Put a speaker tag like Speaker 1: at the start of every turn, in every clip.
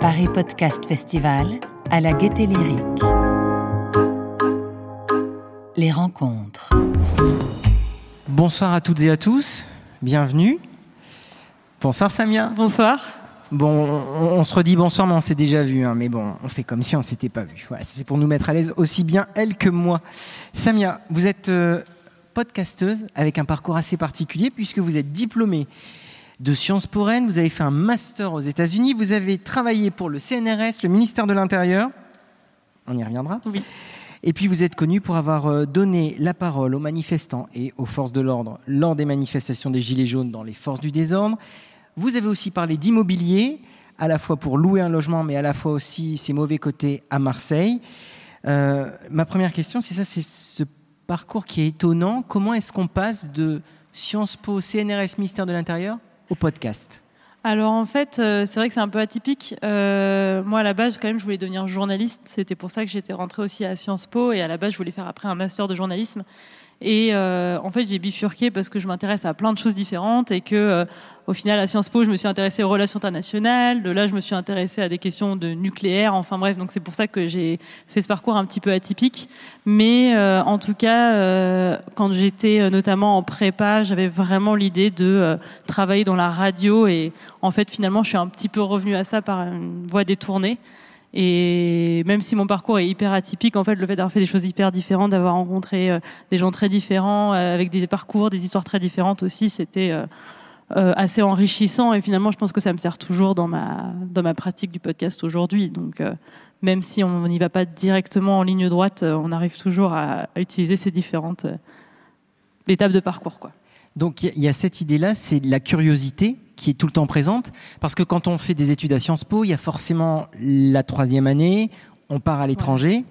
Speaker 1: Paris Podcast Festival à la Gaieté Lyrique. Les rencontres.
Speaker 2: Bonsoir à toutes et à tous, bienvenue. Bonsoir Samia.
Speaker 3: Bonsoir.
Speaker 2: Bon, on, on se redit bonsoir, mais on s'est déjà vu, hein, mais bon, on fait comme si on s'était pas vu. Voilà, c'est pour nous mettre à l'aise aussi bien elle que moi. Samia, vous êtes euh, podcasteuse avec un parcours assez particulier puisque vous êtes diplômée de Sciences Po Rennes, vous avez fait un master aux États-Unis, vous avez travaillé pour le CNRS, le ministère de l'Intérieur. On y reviendra.
Speaker 3: Oui.
Speaker 2: Et puis vous êtes connu pour avoir euh, donné la parole aux manifestants et aux forces de l'ordre lors des manifestations des Gilets jaunes dans les forces du désordre. Vous avez aussi parlé d'immobilier, à la fois pour louer un logement, mais à la fois aussi ses mauvais côtés à Marseille. Euh, ma première question, c'est ça, c'est ce parcours qui est étonnant. Comment est-ce qu'on passe de Sciences Po, CNRS, ministère de l'Intérieur au podcast?
Speaker 3: Alors en fait, euh, c'est vrai que c'est un peu atypique. Euh, moi à la base, quand même, je voulais devenir journaliste. C'était pour ça que j'étais rentrée aussi à Sciences Po et à la base, je voulais faire après un master de journalisme. Et euh, en fait, j'ai bifurqué parce que je m'intéresse à plein de choses différentes et que, euh, au final, à Sciences Po, je me suis intéressée aux relations internationales. De là, je me suis intéressée à des questions de nucléaire. Enfin bref, donc c'est pour ça que j'ai fait ce parcours un petit peu atypique. Mais euh, en tout cas, quand j'étais notamment en prépa, j'avais vraiment l'idée de travailler dans la radio. Et en fait, finalement, je suis un petit peu revenue à ça par une voie détournée. Et même si mon parcours est hyper atypique, en fait, le fait d'avoir fait des choses hyper différentes, d'avoir rencontré euh, des gens très différents, euh, avec des parcours, des histoires très différentes aussi, c'était euh, assez enrichissant. Et finalement, je pense que ça me sert toujours dans ma, dans ma pratique du podcast aujourd'hui. Donc, même si on n'y va pas directement en ligne droite, on arrive toujours à, utiliser ces différentes étapes de parcours. Quoi.
Speaker 2: Donc il y a- il y a cette idée-là, c'est la curiosité qui est tout le temps présente, parce que quand on fait des études à Sciences Po, il y a forcément la troisième année, on part à l'étranger,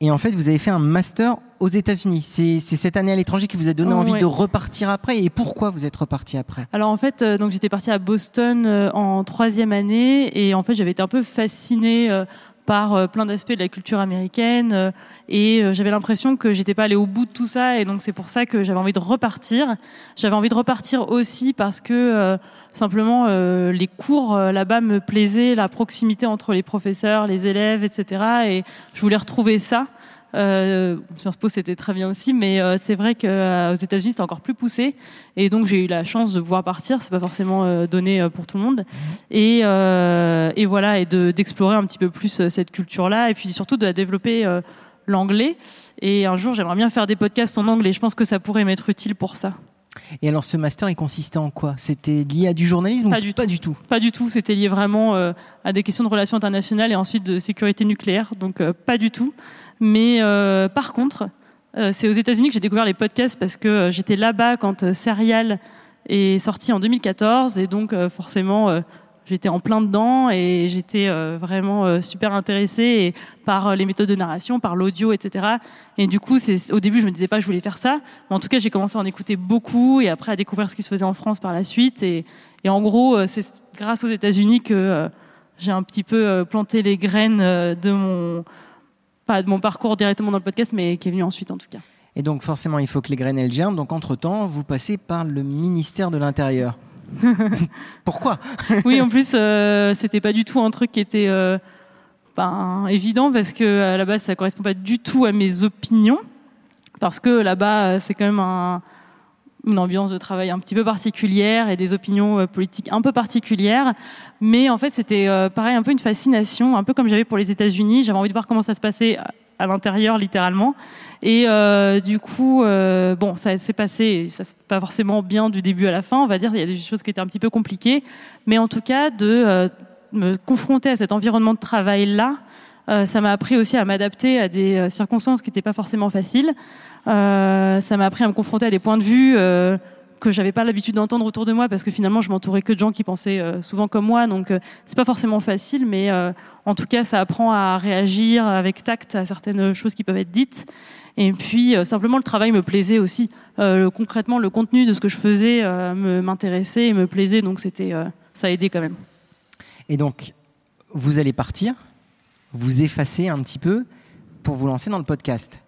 Speaker 2: et en fait vous avez fait un master aux États-Unis. C'est c'est cette année à l'étranger qui vous a donné
Speaker 3: Oh,
Speaker 2: envie
Speaker 3: ouais.
Speaker 2: de repartir après, et pourquoi vous êtes reparti après?
Speaker 3: Alors en fait, euh, donc j'étais partie à Boston euh, en troisième année. Et en fait j'avais été un peu fascinée euh, par euh, plein d'aspects de la culture américaine euh, et euh, j'avais l'impression que j'étais pas allée au bout de tout ça et donc c'est pour ça que j'avais envie de repartir. J'avais envie de repartir aussi parce que simplement les cours là-bas me plaisaient, la proximité entre les professeurs, les élèves, etc. Et je voulais retrouver ça. Euh, Sciences Po c'était très bien aussi, mais euh, c'est vrai qu'aux États-Unis c'est encore plus poussé. Et donc j'ai eu la chance de pouvoir partir. C'est pas forcément euh, donné euh, pour tout le monde. Et, euh, et voilà, et de- d'explorer un petit peu plus euh, cette culture-là, et puis surtout de la développer euh, l'anglais. Et un jour j'aimerais bien faire des podcasts en anglais. Je pense que ça pourrait m'être utile pour ça.
Speaker 2: Et alors ce master, il consistait en quoi? C'était lié à du journalisme
Speaker 3: Pas
Speaker 2: ou
Speaker 3: du
Speaker 2: pas
Speaker 3: tout.
Speaker 2: du tout?
Speaker 3: Pas du tout. C'était lié vraiment euh, à des questions de relations internationales et ensuite de sécurité nucléaire. Donc euh, pas du tout. Mais euh, par contre, euh, c'est aux États-Unis que j'ai découvert les podcasts parce que euh, j'étais là-bas quand Serial est sorti en 2014 et donc forcément j'étais en plein dedans et j'étais vraiment super intéressée par les méthodes de narration, par l'audio, etc. Et du coup, c'est au début je me disais pas que je voulais faire ça, mais en tout cas j'ai commencé à en écouter beaucoup et après à découvrir ce qui se faisait en France par la suite et, et en gros c'est grâce aux États-Unis que j'ai un petit peu planté les graines de mon pas de mon parcours directement dans le podcast, mais qui est venu ensuite en tout cas.
Speaker 2: Et donc forcément, il faut que les graines elles germent. Donc entre-temps, vous passez par le ministère de l'Intérieur. Pourquoi?
Speaker 3: Oui, en plus, euh, c'était pas du tout un truc qui était euh, ben, évident parce que à la base, ça correspond pas du tout à mes opinions. Parce que là-bas, euh, c'est quand même un- une ambiance de travail un petit peu particulière et des opinions euh, politiques un peu particulières. Mais en fait, c'était euh, pareil, un peu une fascination, un peu comme j'avais pour les États-Unis. J'avais envie de voir comment ça se passait à- à l'intérieur, littéralement. Et euh, du coup, euh, bon, ça s'est passé, ça c'est pas forcément bien du début à la fin, on va dire. Il y a des choses qui étaient un petit peu compliquées, mais en tout cas, de euh, me confronter à cet environnement de travail là, euh, ça m'a appris aussi à m'adapter à des euh, circonstances qui n'étaient pas forcément faciles. Euh, ça m'a appris à me confronter à des points de vue euh, que j'avais pas l'habitude d'entendre autour de moi parce que finalement je m'entourais que de gens qui pensaient souvent comme moi. Donc c'est pas forcément facile mais en tout cas ça apprend à réagir avec tact à certaines choses qui peuvent être dites. Et puis simplement le travail me plaisait aussi. Concrètement le contenu de ce que je faisais m'intéressait et me plaisait. Donc c'était ça a aidé quand même.
Speaker 2: Et donc, vous allez partir, vous effacer un petit peu pour vous lancer dans le podcast.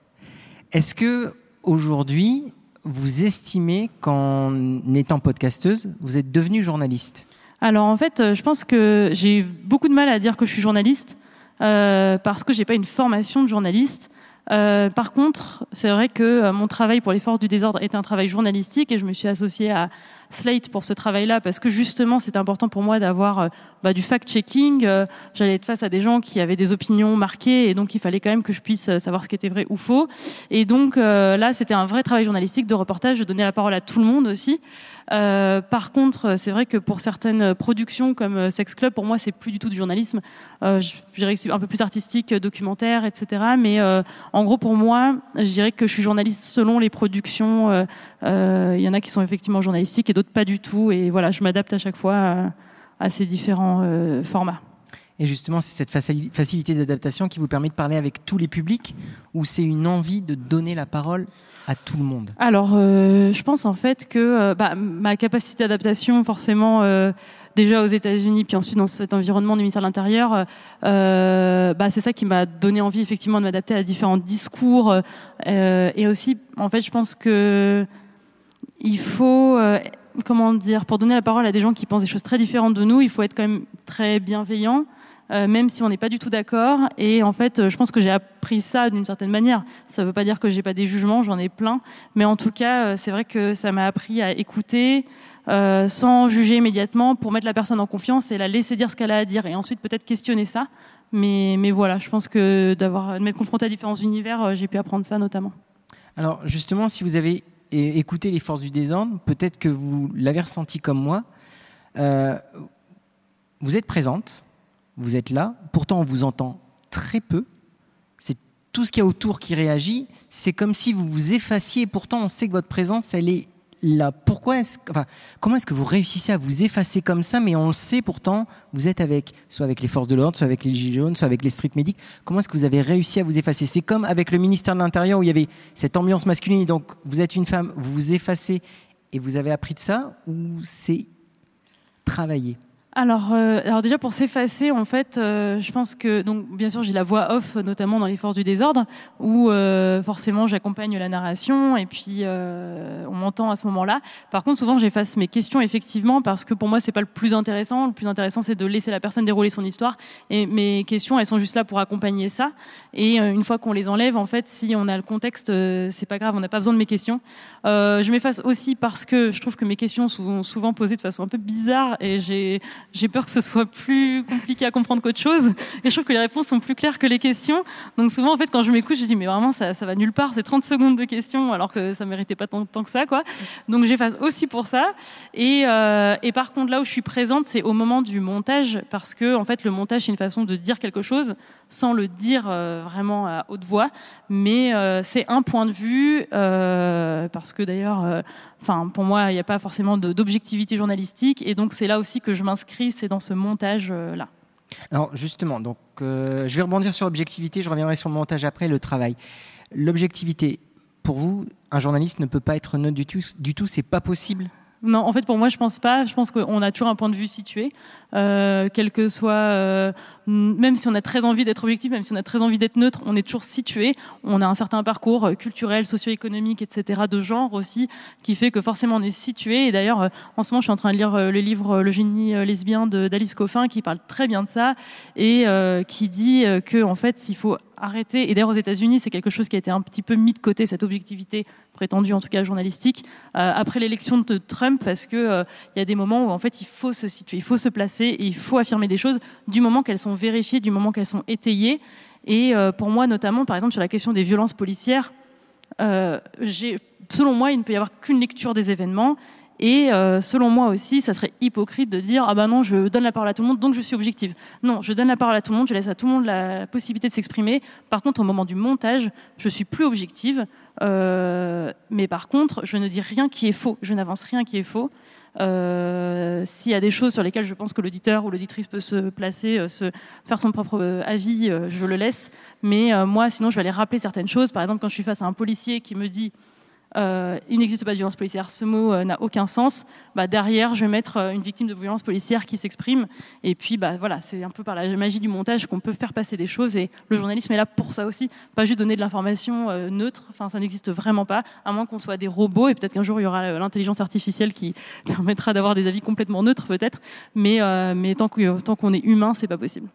Speaker 2: Est-ce que aujourd'hui, vous estimez qu'en étant podcasteuse, vous êtes devenue journaliste?
Speaker 3: Alors en fait, euh, je pense que j'ai beaucoup de mal à dire que je suis journaliste euh, parce que j'ai pas une formation de journaliste. Euh, par contre, c'est vrai que mon travail pour les forces du désordre est un travail journalistique et je me suis associée à Slate pour ce travail-là parce que justement c'est important pour moi d'avoir euh, bah, du fact-checking. Euh, J'allais être face à des gens qui avaient des opinions marquées et donc il fallait quand même que je puisse euh, savoir ce qui était vrai ou faux. Et donc là c'était un vrai travail journalistique de reportage, de donner la parole à tout le monde aussi. Par contre, c'est vrai que pour certaines productions comme Sex Club, pour moi, c'est plus du tout du journalisme. Euh, je dirais que c'est un peu plus artistique, documentaire, etc. Mais en gros, pour moi, je dirais que je suis journaliste selon les productions. Il y en a qui sont effectivement journalistiques et d'autres pas du tout. Et voilà, je m'adapte à chaque fois à, à ces différents euh, formats.
Speaker 2: Et justement, c'est cette facili- facilité d'adaptation qui vous permet de parler avec tous les publics ou c'est une envie de donner la parole à tout le monde?
Speaker 3: Alors, euh, je pense en fait que euh, bah, ma capacité d'adaptation, forcément, euh, déjà aux États-Unis, puis ensuite dans cet environnement du ministère de l'Intérieur, euh, bah, c'est ça qui m'a donné envie effectivement de m'adapter à différents discours. et aussi, en fait, je pense que il faut, comment dire, pour donner la parole à des gens qui pensent des choses très différentes de nous, il faut être quand même très bienveillant. euh, même si on n'est pas du tout d'accord. Et en fait, euh, je pense que j'ai appris ça d'une certaine manière. Ça ne veut pas dire que j'ai pas des jugements, j'en ai plein. Mais en tout cas, euh, c'est vrai que ça m'a appris à écouter sans juger immédiatement pour mettre la personne en confiance et la laisser dire ce qu'elle a à dire et ensuite peut-être questionner ça. Mais, mais voilà, je pense que d'avoir de m'être confronté à différents univers, j'ai pu apprendre ça notamment.
Speaker 2: Alors justement, si vous avez é- écouté les forces du désordre, peut-être que vous l'avez ressenti comme moi. Euh, vous êtes présente, vous êtes là, pourtant on vous entend très peu. C'est tout ce qu'il y a autour qui réagit. C'est comme si vous vous effaciez. Pourtant, on sait que votre présence, elle est Pourquoi comment est-ce que vous réussissez à vous effacer comme ça Mais on le sait pourtant, vous êtes avec, soit avec les forces de l'ordre, soit avec les gilets jaunes, soit avec les street medics. Comment est-ce que vous avez réussi à vous effacer? C'est comme avec le ministère de l'Intérieur où il y avait cette ambiance masculine. Donc, vous êtes une femme, vous vous effacez et vous avez appris de ça ou c'est travailler
Speaker 3: Alors, euh, alors déjà pour s'effacer, en fait, euh, je pense que donc bien sûr j'ai la voix off, notamment dans les forces du désordre, où euh, forcément j'accompagne la narration et puis euh, on m'entend à ce moment-là. Par contre, souvent j'efface mes questions effectivement parce que pour moi c'est pas le plus intéressant. Le plus intéressant c'est de laisser la personne dérouler son histoire et mes questions elles sont juste là pour accompagner ça. Et euh, une fois qu'on les enlève, en fait, si on a le contexte, euh, c'est pas grave, on n'a pas besoin de mes questions. Je m'efface aussi parce que je trouve que mes questions sont souvent posées de façon un peu bizarre et j'ai j'ai peur que ce soit plus compliqué à comprendre qu'autre chose. Et je trouve que les réponses sont plus claires que les questions. Donc souvent, en fait, quand je m'écoute, je dis mais vraiment ça, ça va nulle part. C'est 30 secondes de questions alors que ça méritait pas tant, tant que ça, quoi. Donc j'efface aussi pour ça. Et, euh, et par contre, là où je suis présente, c'est au moment du montage parce que en fait, le montage c'est une façon de dire quelque chose sans le dire euh, vraiment à haute voix, mais euh, c'est un point de vue euh, parce que d'ailleurs, enfin pour moi, il n'y a pas forcément d'objectivité journalistique et donc c'est là aussi que je m'inscris, c'est dans ce montage là.
Speaker 2: Alors justement, donc je vais rebondir sur l'objectivité, je reviendrai sur le montage après, le travail. L'objectivité, pour vous, un journaliste ne peut pas être neutre du tout, du tout, c'est pas possible.
Speaker 3: Non, en fait, pour moi, je pense pas. Je pense qu'on a toujours un point de vue situé, euh, quel que soit, euh, même si on a très envie d'être objectif, même si on a très envie d'être neutre, on est toujours situé. On a un certain parcours euh, culturel, socio-économique, etc., de genre aussi, qui fait que forcément on est situé. Et d'ailleurs, euh, en ce moment, je suis en train de lire euh, le livre Le génie lesbien d'Alice Coffin, qui parle très bien de ça et qui dit que en fait, s'il faut arrêter. Et d'ailleurs, aux États-Unis, c'est quelque chose qui a été un petit peu mis de côté, cette objectivité prétendue, en tout cas journalistique, euh, après l'élection de Trump, parce que euh, il y a des moments où en fait il faut se situer, il faut se placer, et il faut affirmer des choses du moment qu'elles sont vérifiées, du moment qu'elles sont étayées. Et euh, pour moi, notamment, par exemple, sur la question des violences policières, euh, selon moi, il ne peut y avoir qu'une lecture des événements. Et euh, selon moi aussi, ça serait hypocrite de dire ah ben non, je donne la parole à tout le monde, donc je suis objective. Non, je donne la parole à tout le monde, je laisse à tout le monde la possibilité de s'exprimer. Par contre, au moment du montage, je suis plus objective. Euh, mais par contre, je ne dis rien qui est faux. Je n'avance rien qui est faux. Euh, S'il y a des choses sur lesquelles je pense que l'auditeur ou l'auditrice peut se placer, se faire son propre avis, je le laisse. Mais moi, sinon, je vais aller rappeler certaines choses. Par exemple, quand je suis face à un policier qui me dit euh, il n'existe pas de violence policière, ce mot euh, n'a aucun sens. Bah, derrière, je vais mettre euh, une victime de violence policière qui s'exprime. Et puis, bah, voilà, c'est un peu par la magie du montage qu'on peut faire passer des choses. Et le journalisme est là pour ça aussi, pas juste donner de l'information neutre. Enfin, ça n'existe vraiment pas, à moins qu'on soit des robots. Et peut-être qu'un jour il y aura l'intelligence artificielle qui permettra d'avoir des avis complètement neutres, peut-être. Mais, tant qu'on est humain, c'est pas possible.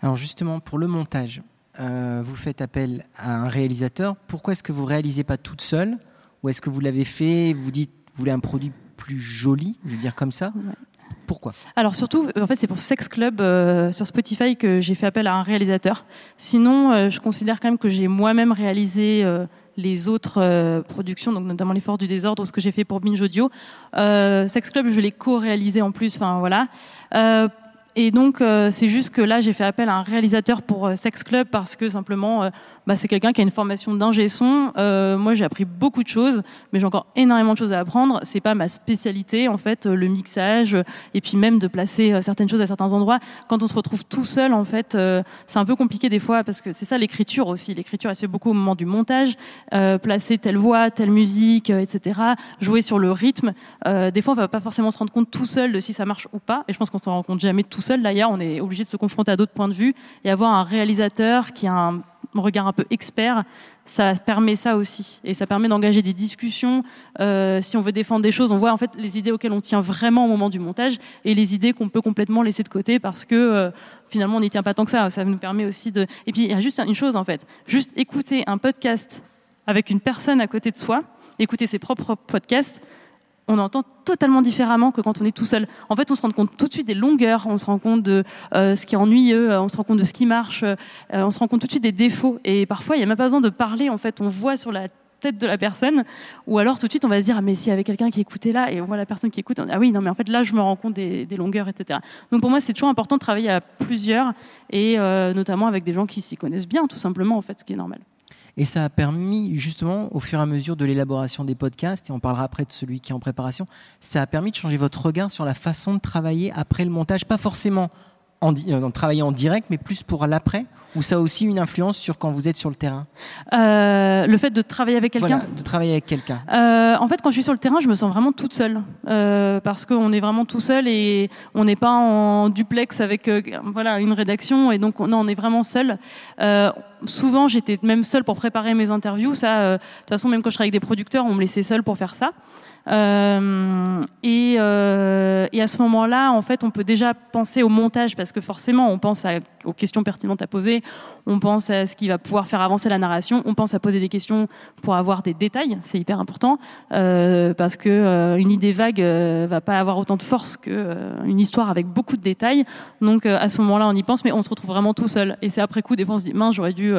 Speaker 2: Alors justement, pour le montage, vous faites appel à un réalisateur. Pourquoi est-ce que vous réalisez pas toute seule? Ou est-ce que vous l'avez fait, vous dites, vous voulez un produit plus joli, je veux dire comme ça? Pourquoi?
Speaker 3: Alors surtout, en fait, c'est pour Sex Club euh, sur Spotify que j'ai fait appel à un réalisateur. Sinon, euh, je considère quand même que j'ai moi-même réalisé euh, les autres productions, donc notamment Les Forces du Désordre, ce que j'ai fait pour Binge Audio. Sex Club, je l'ai co-réalisé en plus. Enfin voilà. Et donc, c'est juste que là, j'ai fait appel à un réalisateur pour Sex Club parce que simplement, bah, c'est quelqu'un qui a une formation d'ingé son. moi, j'ai appris beaucoup de choses, mais j'ai encore énormément de choses à apprendre. C'est pas ma spécialité, en fait, le mixage et puis même de placer certaines choses à certains endroits. Quand on se retrouve tout seul, en fait, c'est un peu compliqué des fois parce que c'est ça l'écriture aussi. L'écriture, elle se fait beaucoup au moment du montage, placer telle voix, telle musique, etc. Jouer sur le rythme. des fois, on va pas forcément se rendre compte tout seul de si ça marche ou pas. Et je pense qu'on se rend compte jamais tout seul d'ailleurs, on est obligé de se confronter à d'autres points de vue et avoir un réalisateur qui a un regard un peu expert, ça permet ça aussi et ça permet d'engager des discussions. Euh, si on veut défendre des choses, on voit en fait les idées auxquelles on tient vraiment au moment du montage et les idées qu'on peut complètement laisser de côté parce que euh, finalement on n'y tient pas tant que ça. Ça nous permet aussi de. Et puis il y a juste une chose en fait, juste écouter un podcast avec une personne à côté de soi, écouter ses propres podcasts on entend totalement différemment que quand on est tout seul. En fait, on se rend compte tout de suite des longueurs, on se rend compte de euh, ce qui est ennuyeux, on se rend compte de ce qui marche, euh, on se rend compte tout de suite des défauts. Et parfois, il n'y a même pas besoin de parler. En fait, on voit sur la tête de la personne, ou alors tout de suite on va se dire ah mais s'il y avait quelqu'un qui écoutait là et on voit la personne qui écoute, ah oui non mais en fait là je me rends compte des, longueurs etc. Donc pour moi c'est toujours important de travailler à plusieurs et euh, notamment avec des gens qui s'y connaissent bien tout simplement en fait ce qui est normal.
Speaker 2: Et ça a permis, justement, au fur et à mesure de l'élaboration des podcasts, et on parlera après de celui qui est en préparation, ça a permis de changer votre regard sur la façon de travailler après le montage, pas forcément en, euh, travailler en direct, mais plus pour l'après ou ça a aussi une influence sur quand vous êtes sur le terrain?
Speaker 3: Euh, Le fait de travailler avec quelqu'un?
Speaker 2: Voilà, de travailler avec quelqu'un.
Speaker 3: Euh, en fait, quand je suis sur le terrain, je me sens vraiment toute seule. Euh, parce qu'on est vraiment tout seul et on n'est pas en duplex avec voilà, une rédaction. Et donc, non, on est vraiment seul. Euh, souvent, j'étais même seule pour préparer mes interviews. Ça, de toute façon, même quand je travaille avec des producteurs, on me laissait seule pour faire ça. Euh, et, euh, et, à ce moment-là, en fait, on peut déjà penser au montage parce que forcément, on pense aux questions pertinentes à poser, on pense à ce qui va pouvoir faire avancer la narration, on pense à poser des questions pour avoir des détails, c'est hyper important euh, parce que euh, une idée vague euh, va pas avoir autant de force que euh, une histoire avec beaucoup de détails. Donc à ce moment-là, on y pense, mais on se retrouve vraiment tout seul. Et c'est après coup, des fois, on se dit mince, j'aurais dû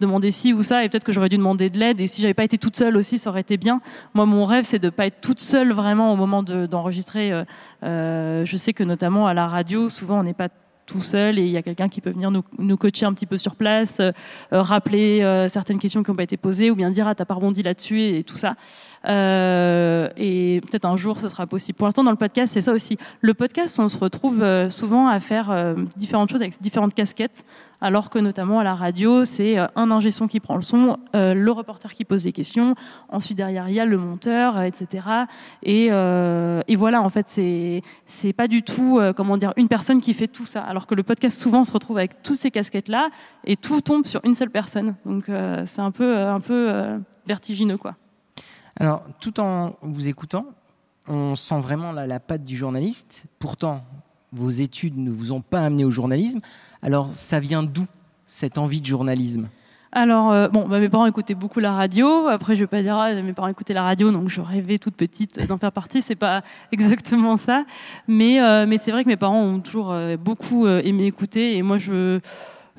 Speaker 3: demander ci ou ça, et peut-être que j'aurais dû demander de l'aide. Et si j'avais pas été toute seule aussi, ça aurait été bien. Moi, mon rêve, c'est de pas être toute seule vraiment au moment d'enregistrer. Euh, euh, je sais que notamment à la radio, souvent on n'est pas tout seul et il y a quelqu'un qui peut venir nous, coacher un petit peu sur place, euh, rappeler certaines questions qui n'ont pas été posées ou bien dire ah t'as pas rebondi là-dessus et, tout ça. Euh, et peut-être un jour ce sera possible. Pour l'instant dans le podcast c'est ça aussi. Le podcast on se retrouve souvent à faire différentes choses avec différentes casquettes alors que notamment à la radio, c'est euh, un ingé son qui prend le son, euh, le reporter qui pose les questions, ensuite derrière il y a le monteur, euh, etc. Et, et, voilà, en fait, c'est c'est pas du tout comment dire une personne qui fait tout ça, alors que le podcast souvent se retrouve avec toutes ces casquettes là et tout tombe sur une seule personne. Donc c'est un peu un peu vertigineux quoi.
Speaker 2: Alors tout en vous écoutant, on sent vraiment la, patte du journaliste. Pourtant, vos études ne vous ont pas amené au journalisme. Alors, ça vient d'où cette envie de journalisme?
Speaker 3: Alors, euh, bon, bah, mes parents écoutaient beaucoup la radio. Après, je vais pas dire, ah, mes parents écoutaient la radio, donc je rêvais toute petite d'en faire partie. C'est pas exactement ça, mais euh, mais c'est vrai que mes parents ont toujours euh, beaucoup aimé écouter, et moi, je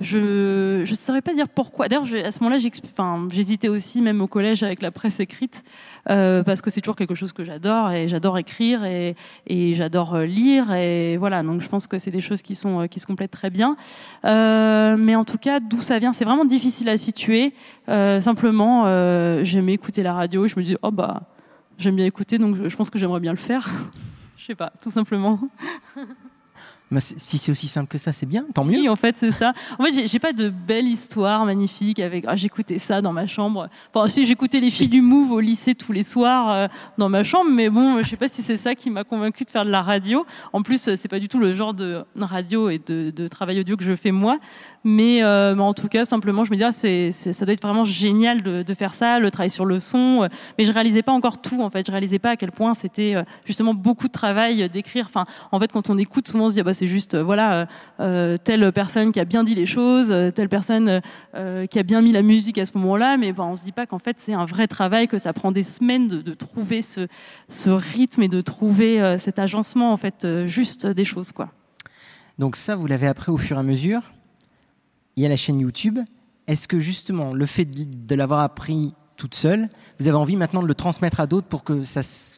Speaker 3: je je saurais pas dire pourquoi. D'ailleurs, à ce moment-là, j'hésitais aussi, même au collège, avec la presse écrite, euh, parce que c'est toujours quelque chose que j'adore et j'adore écrire et, et j'adore euh, lire et voilà. Donc, je pense que c'est des choses qui sont euh, qui se complètent très bien. Euh, mais en tout cas, d'où ça vient, c'est vraiment difficile à situer. Euh, simplement, euh, j'aimais écouter la radio. Et je me dis, oh bah, j'aime bien écouter, donc je pense que j'aimerais bien le faire. je sais pas, tout simplement.
Speaker 2: si c'est aussi simple que ça, c'est bien, tant mieux.
Speaker 3: Oui, en fait, c'est ça. En fait, j'ai pas de belle histoire magnifique avec ah, j'écoutais ça dans ma chambre. Enfin, si j'écoutais les filles du Move au lycée tous les soirs euh, dans ma chambre, mais bon, je sais pas si c'est ça qui m'a convaincu de faire de la radio. En plus, c'est pas du tout le genre de radio et de, travail audio que je fais moi. Mais, euh, en tout cas, simplement, je me dis, ah, ça doit être vraiment génial de, faire ça, le travail sur le son. Mais je réalisais pas encore tout, en fait. Je réalisais pas à quel point c'était euh, justement beaucoup de travail d'écrire. Enfin, en fait, quand on écoute, souvent on se dit, ah, bah, c'est juste, euh, voilà, euh, telle personne qui a bien dit les choses, telle personne qui a bien mis la musique à ce moment-là. Mais bon, on se dit pas qu'en fait, c'est un vrai travail, que ça prend des semaines de, trouver ce, ce rythme et de trouver cet agencement, en fait, juste des choses, quoi.
Speaker 2: Donc ça, vous l'avez appris au fur et à mesure il y a la chaîne YouTube. Est-ce que justement le fait de, l'avoir appris toute seule, vous avez envie maintenant de le transmettre à d'autres pour que ça se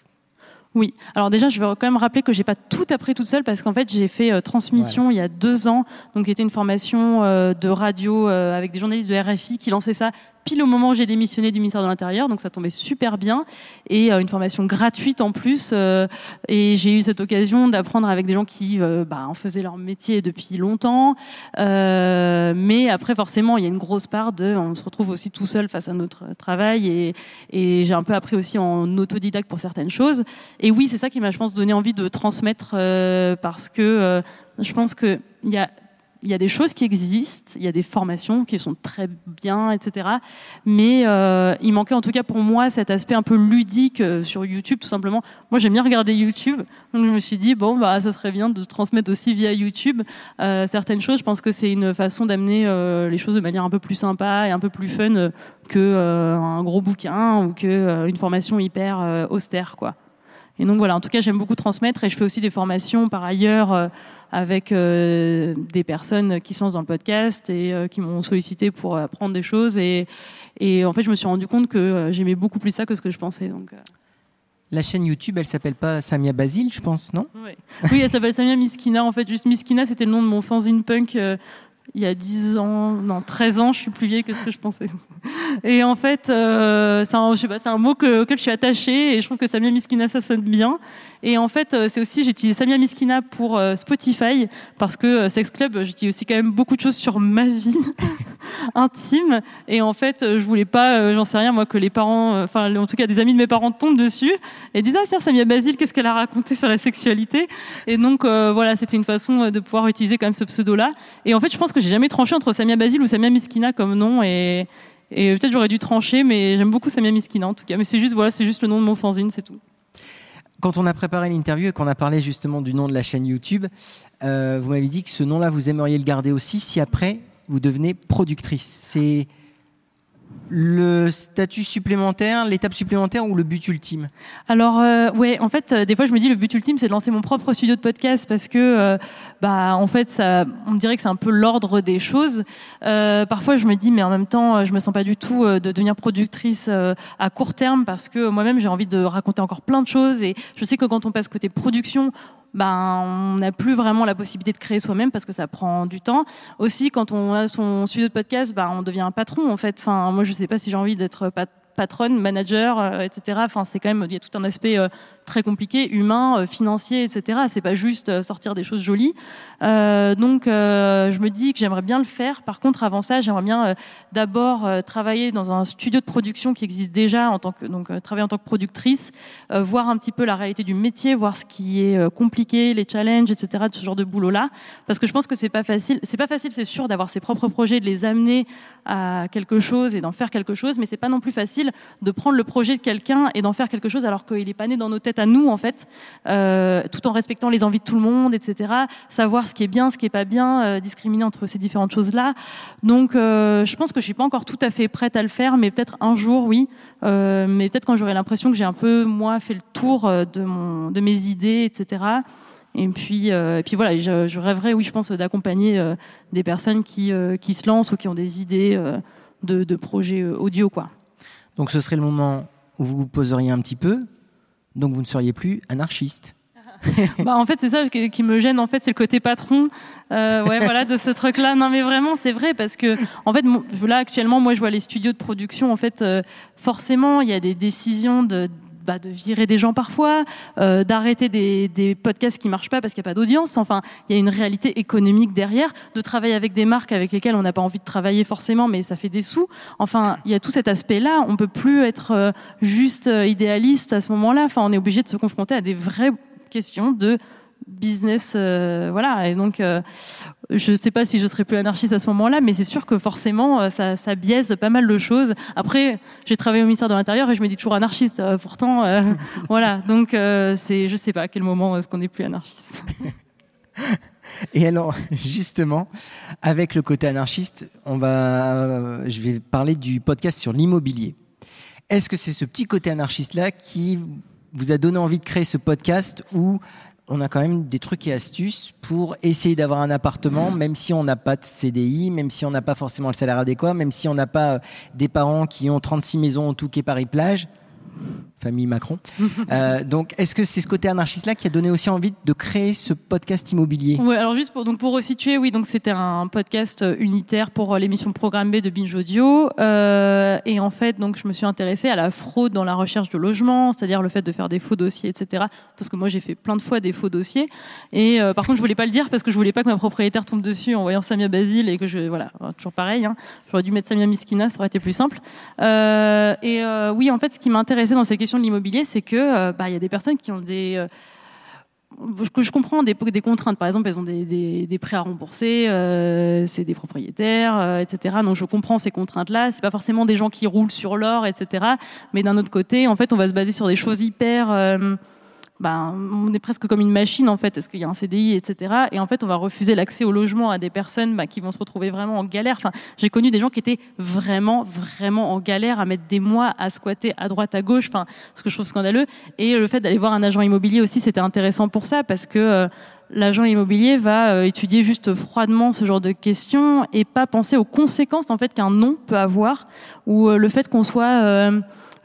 Speaker 3: oui. Alors déjà, je vais quand même rappeler que j'ai pas tout appris toute seule parce qu'en fait, j'ai fait euh, transmission il y a deux ans, donc qui était une formation euh, de radio euh, avec des journalistes de RFI qui lançaient ça pile au moment où j'ai démissionné du ministère de l'Intérieur, donc ça tombait super bien et euh, une formation gratuite en plus. Euh, et j'ai eu cette occasion d'apprendre avec des gens qui euh, bah, en faisaient leur métier depuis longtemps. mais après, forcément, il y a une grosse part de, on se retrouve aussi tout seul face à notre travail et, et j'ai un peu appris aussi en autodidacte pour certaines choses. Et oui, c'est ça qui m'a, je pense, donné envie de transmettre parce que je pense que il y a il y a des choses qui existent, il y a des formations qui sont très bien, etc. Mais euh, il manquait en tout cas pour moi cet aspect un peu ludique euh, sur YouTube, tout simplement. Moi, j'aime bien regarder YouTube, donc je me suis dit bon, bah ça serait bien de transmettre aussi via YouTube euh, certaines choses. Je pense que c'est une façon d'amener euh, les choses de manière un peu plus sympa et un peu plus fun euh, que euh, un gros bouquin ou que une formation hyper austère, quoi. Et donc voilà, en tout cas, j'aime beaucoup transmettre et je fais aussi des formations par ailleurs euh, avec euh, des personnes qui sont dans le podcast et euh, qui m'ont sollicité pour apprendre des choses. Et, et en fait, je me suis rendu compte que j'aimais beaucoup plus ça que ce que je pensais. Donc,
Speaker 2: la chaîne YouTube, elle s'appelle pas Samia Basile, je pense, non?
Speaker 3: Oui. oui, elle s'appelle Samia Miskina. En fait, juste Miskina, c'était le nom de mon fanzine punk il y a 10 ans, non 13 ans, je suis plus vieille que ce que je pensais. Et en fait, euh, c'est un, un mot que, auquel je suis attachée et je trouve que Samia Miskina ça sonne bien. Et en fait, euh, c'est aussi, j'ai utilisé Samia Miskina pour euh, Spotify parce que Sex Club, j'utilise aussi quand même beaucoup de choses sur ma vie intime. Et en fait, je voulais pas, j'en sais rien, moi, que les parents, enfin, en tout cas, des amis de mes parents tombent dessus et disent, ah, tiens, Samia Basile, qu'est-ce qu'elle a raconté sur la sexualité? Et donc, voilà, c'était une façon de pouvoir utiliser quand même ce pseudo-là. Et en fait, je pense que j'ai jamais tranché entre Samia Basile ou Samia Miskina comme nom et, et peut-être j'aurais dû trancher, mais j'aime beaucoup Samia Miskina en tout cas. Mais c'est juste, voilà, c'est juste le nom de mon fanzine, c'est tout.
Speaker 2: Quand on a préparé l'interview et qu'on a parlé justement du nom de la chaîne YouTube, euh, vous m'avez dit que ce nom-là, vous aimeriez le garder aussi si après vous devenez productrice. C'est le statut supplémentaire, l'étape supplémentaire ou le but ultime
Speaker 3: Alors euh, ouais, en fait, euh, des fois je me dis le but ultime c'est de lancer mon propre studio de podcast parce que euh, bah en fait ça, on dirait que c'est un peu l'ordre des choses. Euh, parfois je me dis mais en même temps je me sens pas du tout de devenir productrice à court terme parce que moi-même j'ai envie de raconter encore plein de choses et je sais que quand on passe côté production ben, on n'a plus vraiment la possibilité de créer soi-même parce que ça prend du temps. Aussi, quand on a son studio de podcast, ben, on devient un patron en fait. Enfin, moi, je sais pas si j'ai envie d'être patronne, manager, euh, etc. Enfin, c'est quand même il y a tout un aspect euh, très compliqué, humain, euh, financier, etc. C'est pas juste sortir des choses jolies. Donc, je me dis que j'aimerais bien le faire. Par contre, avant ça, j'aimerais bien d'abord travailler dans un studio de production qui existe déjà en tant que donc travailler en tant que productrice, voir un petit peu la réalité du métier, voir ce qui est compliqué, les challenges, etc. de ce genre de boulot-là, parce que je pense que c'est pas facile. C'est pas facile, c'est sûr, d'avoir ses propres projets, de les amener à quelque chose et d'en faire quelque chose, mais c'est pas non plus facile de prendre le projet de quelqu'un et d'en faire quelque chose alors qu'il est pas né dans nos têtes à nous en fait, euh, tout en respectant les envies de tout le monde, etc. Savoir ce qui est bien, ce qui est pas bien, euh, discriminer entre ces différentes choses là. Donc, euh, je pense que je suis pas encore tout à fait prête à le faire, mais peut-être un jour, oui. mais peut-être quand j'aurai l'impression que j'ai un peu moi fait le tour de mes idées, etc. Et puis, et puis voilà, je, je, rêverais, oui, je pense, d'accompagner des personnes qui, qui se lancent ou qui ont des idées de, de projets audio, quoi.
Speaker 2: Donc, ce serait le moment où vous vous poseriez un petit peu, donc vous ne seriez plus anarchiste.
Speaker 3: bah en fait c'est ça qui me gêne en fait c'est le côté patron. Euh, ouais voilà de ce truc là non mais vraiment c'est vrai parce que en fait là actuellement moi je vois les studios de production en fait euh, forcément il y a des décisions de bah, de virer des gens parfois, euh, d'arrêter des, des, podcasts qui marchent pas parce qu'il n'y a pas d'audience. Enfin, il y a une réalité économique derrière, de travailler avec des marques avec lesquelles on n'a pas envie de travailler forcément, mais ça fait des sous. Enfin, il y a tout cet aspect-là. On peut plus être euh, juste euh, idéaliste à ce moment-là. Enfin, on est obligé de se confronter à des vraies questions de business, euh, voilà. Et donc, euh, je sais pas si je serais plus anarchiste à ce moment-là, mais c'est sûr que forcément, euh, ça, ça, biaise pas mal de choses. Après, j'ai travaillé au ministère de l'Intérieur et je me dis toujours anarchiste. pourtant, voilà. Donc, c'est, je sais pas à quel moment est-ce qu'on est plus anarchiste.
Speaker 2: Et alors, justement, avec le côté anarchiste, on va, je vais parler du podcast sur l'immobilier. Est-ce que c'est ce petit côté anarchiste-là qui vous a donné envie de créer ce podcast où on a quand même des trucs et astuces pour essayer d'avoir un appartement, même si on n'a pas de CDI, même si on n'a pas forcément le salaire adéquat, même si on n'a pas euh, des parents qui ont 36 maisons au Touquet Paris-Plage famille Macron. Euh, donc, est-ce que c'est ce côté anarchiste-là qui a donné aussi envie de créer ce podcast immobilier?
Speaker 3: Oui, alors juste pour, donc pour resituer, oui, donc c'était un podcast unitaire pour euh, l'émission Programme B de Binge Audio. Euh, et en fait, donc je me suis intéressée à la fraude dans la recherche de logement, c'est-à-dire le fait de faire des faux dossiers, etc. Parce que moi, j'ai fait plein de fois des faux dossiers. Et par contre, je voulais pas le dire parce que je voulais pas que ma propriétaire tombe dessus en voyant Samia Basile et que je, voilà, toujours pareil. Hein, J'aurais dû mettre Samia Miskina, ça aurait été plus simple. et oui, en fait, ce qui m'intéressait dans ces questions de l'immobilier, c'est que euh, bah, y a des personnes qui ont des euh, je comprends des, des, contraintes. Par exemple, elles ont des, des, des prêts à rembourser, euh, c'est des propriétaires, etc. Donc je comprends ces contraintes-là. C'est pas forcément des gens qui roulent sur l'or, etc. Mais d'un autre côté, en fait, on va se baser sur des choses hyper ben, on est presque comme une machine en fait. Est-ce qu'il y a un CDI, etc. Et en fait, on va refuser l'accès au logement à des personnes bah, qui vont se retrouver vraiment en galère. Enfin, j'ai connu des gens qui étaient vraiment, vraiment en galère à mettre des mois à squatter à droite, à gauche. Enfin, ce que je trouve scandaleux. Et le fait d'aller voir un agent immobilier aussi, c'était intéressant pour ça parce que euh, l'agent immobilier va euh, étudier juste froidement ce genre de questions et pas penser aux conséquences en fait qu'un nom peut avoir ou euh, le fait qu'on soit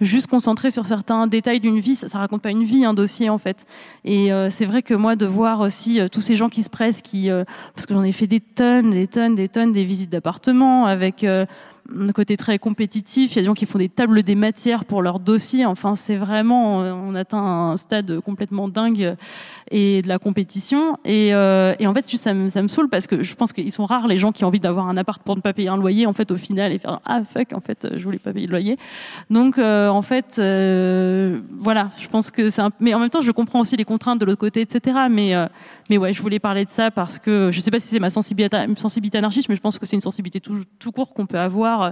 Speaker 3: juste concentré sur certains détails d'une vie, ça, ça, raconte pas une vie, un dossier en fait. Et euh, c'est vrai que moi de voir aussi euh, tous ces gens qui se pressent, qui euh, parce que j'en ai fait des tonnes, des tonnes, des tonnes, des visites d'appartements avec un côté très compétitif. Il y a des gens qui font des tables des matières pour leur dossier. Enfin, c'est vraiment, on atteint un stade complètement dingue et de la compétition. Et, euh, et en fait, ça me, ça me saoule parce que je pense qu'ils sont rares les gens qui ont envie d'avoir un appart pour ne pas payer un loyer. En fait, au final, et faire ah fuck, en fait, je voulais pas payer le loyer. Donc, euh, en fait, euh, voilà, je pense que c'est un. Mais en même temps, je comprends aussi les contraintes de l'autre côté, etc. Mais, euh, mais ouais, je voulais parler de ça parce que je sais pas si c'est ma sensibilité, sensibilité anarchiste, mais je pense que c'est une sensibilité tout, tout court qu'on peut avoir euh,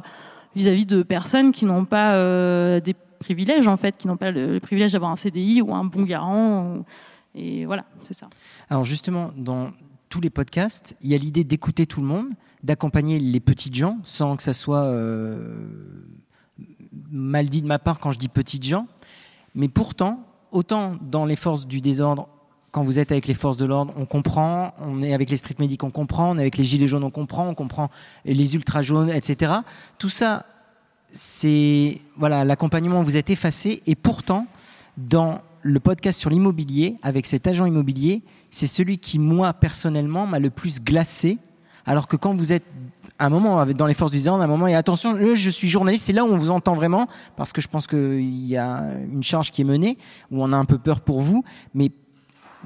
Speaker 3: vis-à-vis de personnes qui n'ont pas euh, des privilèges en fait, qui n'ont pas le, privilège d'avoir un CDI ou un bon garant. Et voilà, c'est ça.
Speaker 2: Alors justement, dans tous les podcasts, il y a l'idée d'écouter tout le monde, d'accompagner les petites gens, sans que ça soit euh, mal dit de ma part quand je dis petites gens. Mais pourtant, autant dans les forces du désordre, quand vous êtes avec les forces de l'ordre, on comprend, on est avec les street medics, on comprend, on est avec les gilets jaunes, on comprend, on comprend les ultra jaunes, etc. Tout ça, c'est voilà, l'accompagnement vous êtes effacé et pourtant dans le podcast sur l'immobilier avec cet agent immobilier, c'est celui qui moi personnellement m'a le plus glacé. Alors que quand vous êtes à un moment dans les forces du désordre, à un moment et attention, je suis journaliste, c'est là où on vous entend vraiment parce que je pense qu'il y a une charge qui est menée où on a un peu peur pour vous, mais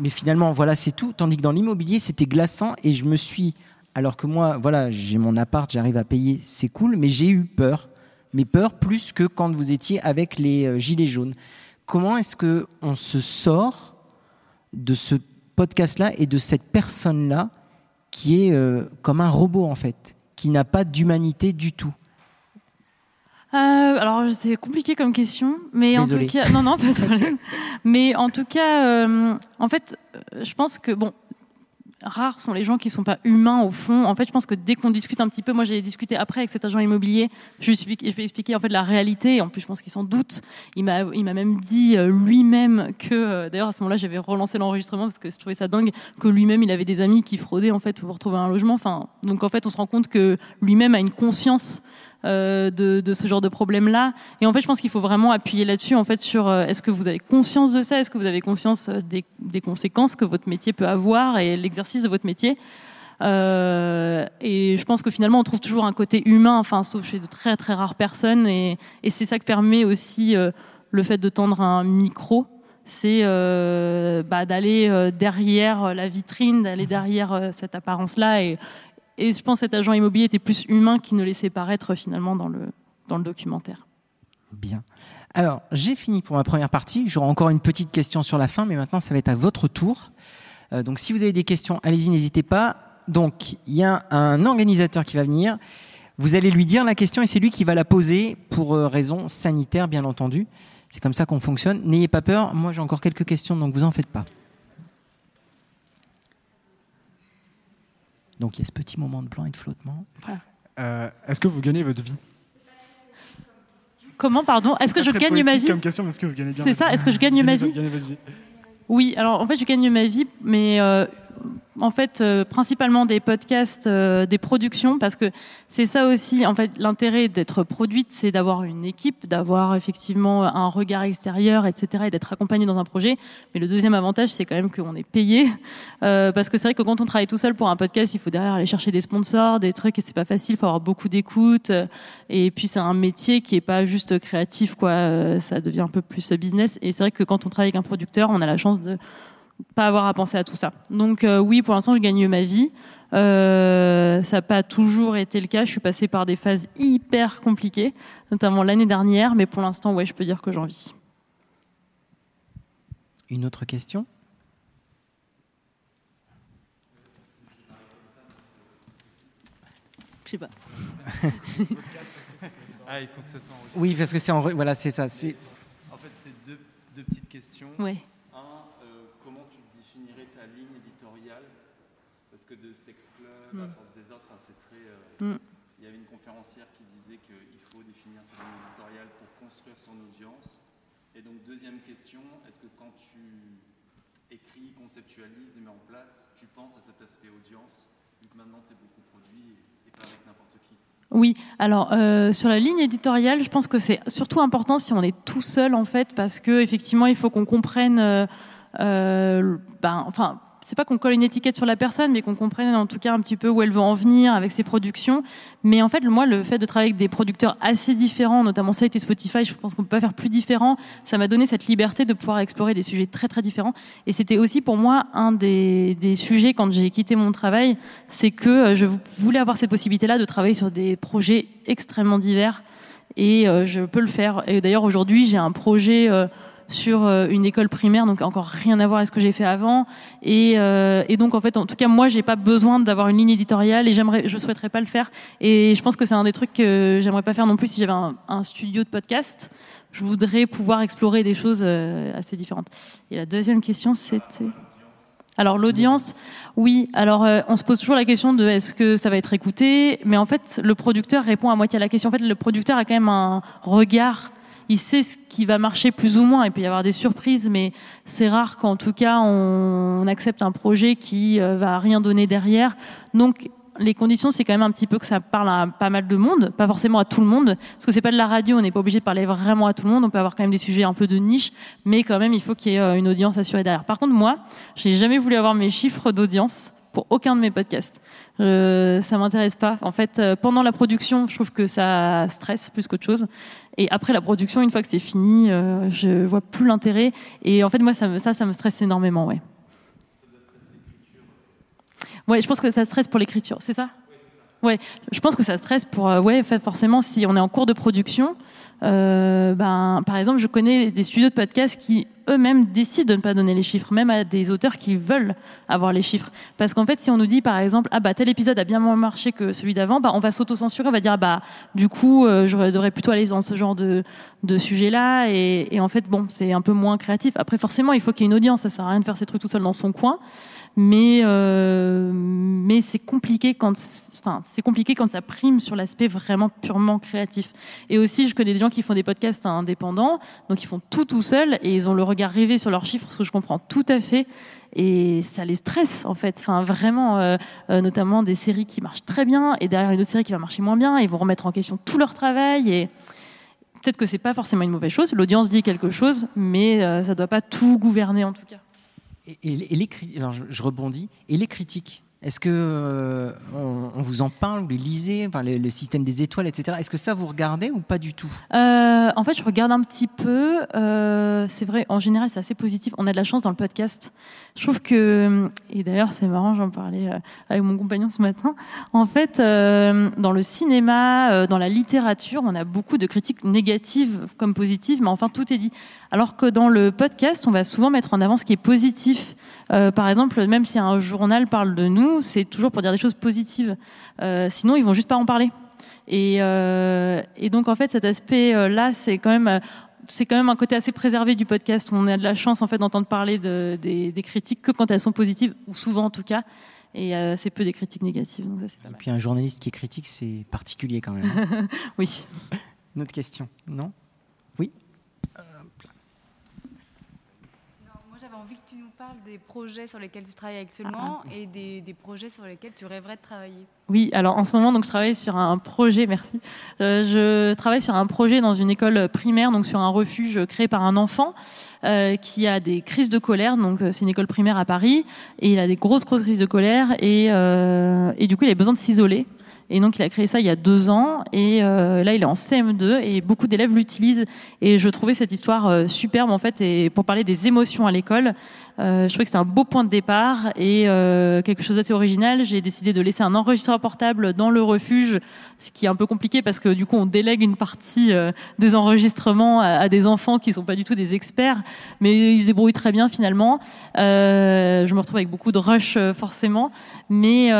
Speaker 2: mais finalement, voilà, c'est tout. Tandis que dans l'immobilier, c'était glaçant et je me suis. Alors que moi, voilà, j'ai mon appart, j'arrive à payer, c'est cool, mais j'ai eu peur. Mais peur plus que quand vous étiez avec les euh, gilets jaunes. Comment est-ce que on se sort de ce podcast-là et de cette personne-là qui est euh, comme un robot en fait, qui n'a pas d'humanité du tout?
Speaker 3: Euh, alors c'est compliqué comme question, mais en tout cas, non non pas de problème. mais en tout cas, euh, en fait, je pense que bon, rares sont les gens qui sont pas humains au fond. En fait, je pense que dès qu'on discute un petit peu, moi j'ai discuté après avec cet agent immobilier, je, je vais expliquer en fait la réalité. En plus, je pense qu'il s'en doute. Il m'a, même dit euh, lui-même que, d'ailleurs à ce moment-là, j'avais relancé l'enregistrement parce que je trouvais ça dingue que lui-même il avait des amis qui fraudaient en fait pour trouver un logement. Enfin, donc en fait, on se rend compte que lui-même a une conscience euh, de, de, ce genre de problème-là. Et en fait, je pense qu'il faut vraiment appuyer là-dessus, en fait, sur euh, est-ce que vous avez conscience de ça, est-ce que vous avez conscience euh, des, des, conséquences que votre métier peut avoir et l'exercice de votre métier? Euh, et je pense que finalement, on trouve toujours un côté humain, enfin, sauf chez de très très rares personnes, et, et c'est ça qui permet aussi le fait de tendre un micro, c'est euh, bah, d'aller derrière la vitrine, d'aller mhm. derrière cette apparence-là. Et, et je pense que cet agent immobilier était plus humain qu'il ne laissait paraître finalement dans le, dans le documentaire.
Speaker 2: Bien. Alors, j'ai fini pour ma première partie. J'aurai encore une petite question sur la fin, mais maintenant, ça va être à votre tour. donc, si vous avez des questions, allez-y, n'hésitez pas. Donc, il y a un organisateur qui va venir. Vous allez lui dire la question et c'est lui qui va la poser pour raison sanitaire, bien entendu. C'est comme ça qu'on fonctionne. N'ayez pas peur, moi j'ai encore quelques questions, donc vous en faites pas. Donc il y a ce petit moment de blanc et de flottement.
Speaker 4: Euh, est-ce que vous gagnez votre vie?
Speaker 3: Comment, pardon? Est-ce que je gagne ma vie? C'est ça, est-ce que je gagne ma vie. Oui, alors en fait je gagne ma vie, mais euh, en fait euh, principalement des podcasts, euh, des productions, parce que c'est ça aussi. En fait, l'intérêt d'être produite, c'est d'avoir une équipe, d'avoir effectivement un regard extérieur, etc., et d'être accompagné dans un projet. Mais le deuxième avantage, c'est quand même qu'on est payé, euh, parce que c'est vrai que quand on travaille tout seul pour un podcast, il faut derrière aller chercher des sponsors, des trucs, et c'est pas facile. Il faut avoir beaucoup d'écoute, et puis c'est un métier qui est pas juste créatif, quoi. ça devient un peu plus business. Et c'est vrai que quand on travaille avec un producteur, on a la chance de pas avoir à penser à tout ça. Donc euh, oui, pour l'instant, je gagne ma vie. Euh, ça n'a pas toujours été le cas. Je suis passée par des phases hyper compliquées, notamment l'année dernière, mais pour l'instant, ouais, je peux dire que j'en vis.
Speaker 2: Une autre question?
Speaker 3: Je sais pas.
Speaker 5: ah, il faut que ça soit
Speaker 2: Oui, parce que c'est en voilà, c'est ça. C'est
Speaker 5: en fait c'est deux, deux, petites questions.
Speaker 3: Ouais.
Speaker 5: La mm. force des autres, c'est très. Euh, mm. Il y avait une conférencière qui disait qu'il faut définir sa ligne éditoriale pour construire son audience. Et donc, deuxième question, est-ce que quand tu écris, conceptualises et mets en place, tu penses à cet aspect audience, vu que maintenant tu es beaucoup produit et, pas avec n'importe qui?
Speaker 3: Oui, alors euh, sur la ligne éditoriale, je pense que c'est surtout important si on est tout seul en fait, parce que effectivement, il faut qu'on comprenne, euh ben, enfin, c'est pas qu'on colle une étiquette sur la personne, mais qu'on comprenne en tout cas un petit peu où elle veut en venir avec ses productions. Mais en fait, moi, le fait de travailler avec des producteurs assez différents, notamment Slate et Spotify, je pense qu'on peut pas faire plus différent. Ça m'a donné cette liberté de pouvoir explorer des sujets très très différents. Et c'était aussi pour moi un des, des sujets quand j'ai quitté mon travail, c'est que euh, je voulais avoir cette possibilité-là de travailler sur des projets extrêmement divers. Et euh, je peux le faire. Et d'ailleurs, aujourd'hui, j'ai un projet euh, sur euh, une école primaire, donc encore rien à voir avec ce que j'ai fait avant. Et, euh, et, donc en fait, en tout cas, moi, j'ai pas besoin d'avoir une ligne éditoriale et j'aimerais, je souhaiterais pas le faire. Et je pense que c'est un des trucs que j'aimerais pas faire non plus si j'avais un, studio de podcast. Je voudrais pouvoir explorer des choses euh, assez différentes. Et la deuxième question, c'était? Alors l'audience, oui. Alors on se pose toujours la question de est-ce que ça va être écouté, mais en fait le producteur répond à moitié à la question. En fait, le producteur a quand même un regard il sait ce qui va marcher plus ou moins. Il peut y avoir des surprises, mais c'est rare qu'en tout cas on, accepte un projet qui euh, va rien donner derrière. Donc les conditions, c'est quand même un petit peu que ça parle à pas mal de monde, pas forcément à tout le monde, parce que c'est pas de la radio, on n'est pas obligé de parler vraiment à tout le monde. On peut avoir quand même des sujets un peu de niche, mais quand même, il faut qu'il y ait euh, une audience assurée derrière. Par contre, moi, j'ai jamais voulu avoir mes chiffres d'audience pour aucun de mes podcasts. Euh, ça m'intéresse pas. En fait, euh, pendant la production, je trouve que ça stresse plus qu'autre chose. Et après la production, une fois que c'est fini, euh, je vois plus l'intérêt. Et en fait, moi, ça, ça, me stresse énormément, ouais. Ouais, je pense que ça stresse pour l'écriture, c'est ça? Ouais, je pense que ça stresse pour, euh, ouais, forcément, si on est en cours de production, euh, ben, par exemple, je connais des studios de podcast qui eux-mêmes décident de ne pas donner les chiffres, même à des auteurs qui veulent avoir les chiffres. Parce qu'en fait, si on nous dit, par exemple, ah bah tel épisode a bien moins marché que celui d'avant, bah on va s'auto-censurer, on va dire, ah, bah du coup, euh, je devrais plutôt aller dans ce genre de, de sujet-là. Et, et en fait, bon, c'est un peu moins créatif. Après, forcément, il faut qu'il y ait une audience. Ça sert à rien de faire ces trucs tout seul dans son coin mais euh, mais c'est compliqué quand enfin c'est compliqué quand ça prime sur l'aspect vraiment purement créatif. Et aussi, je connais des gens qui font des podcasts indépendants, donc ils font tout tout seuls et ils ont le regard rivé sur leurs chiffres, ce que je comprends tout à fait. Et ça les stresse en fait, enfin vraiment, euh, euh, notamment des séries qui marchent très bien et derrière une autre série qui va marcher moins bien, ils vont remettre en question tout leur travail et peut-être que c'est pas forcément une mauvaise chose. L'audience dit quelque chose, mais ça doit pas tout gouverner en tout cas
Speaker 2: et, les, alors je, rebondis, et les critiques Est-ce que euh, on, vous en parle, vous les lisez, le, système des étoiles, etc. Est-ce que ça vous regardez ou pas du tout?
Speaker 3: Euh, En fait, je regarde un petit peu. Euh, c'est vrai, en général, c'est assez positif. On a de la chance dans le podcast. Je trouve que, et d'ailleurs, c'est marrant, j'en parlais avec mon compagnon ce matin. En fait, dans le cinéma, dans la littérature, on a beaucoup de critiques négatives comme positives, mais enfin, tout est dit. Alors que dans le podcast, on va souvent mettre en avant ce qui est positif. Par exemple, même si un journal parle de nous, c'est toujours pour dire des choses positives. Euh, sinon, ils vont juste pas en parler. Et, euh, et donc, en fait, cet aspect-là, c'est quand même c'est quand même un côté assez préservé du podcast. On a de la chance en fait d'entendre parler de, des, des, critiques que quand elles sont positives, ou souvent en tout cas, et euh, c'est peu des critiques négatives. Donc ça,
Speaker 2: et puis un journaliste qui est critique, c'est particulier quand même.
Speaker 3: oui.
Speaker 2: Une autre question, non?
Speaker 6: Des projets sur lesquels tu travailles actuellement ah. et des, des, projets sur lesquels tu rêverais de travailler.
Speaker 3: Oui, alors en ce moment, donc je travaille sur un projet. Merci. Euh, je travaille sur un projet dans une école primaire, donc sur un refuge créé par un enfant euh, qui a des crises de colère. Donc euh, c'est une école primaire à Paris et il a des grosses grosses crises de colère et, euh, et du coup il a besoin de s'isoler. Et donc il a créé ça il y a deux ans et euh, là il est en CM2 et beaucoup d'élèves l'utilisent et je trouvais cette histoire euh, superbe en fait et pour parler des émotions à l'école. Euh, je trouvais que c'était un beau point de départ et euh, quelque chose d'assez original. J'ai décidé de laisser un enregistreur portable dans le refuge, ce qui est un peu compliqué parce que du coup on délègue une partie euh, des enregistrements à, des enfants qui sont pas du tout des experts, mais ils se débrouillent très bien finalement. je me retrouve avec beaucoup de rush forcément, mais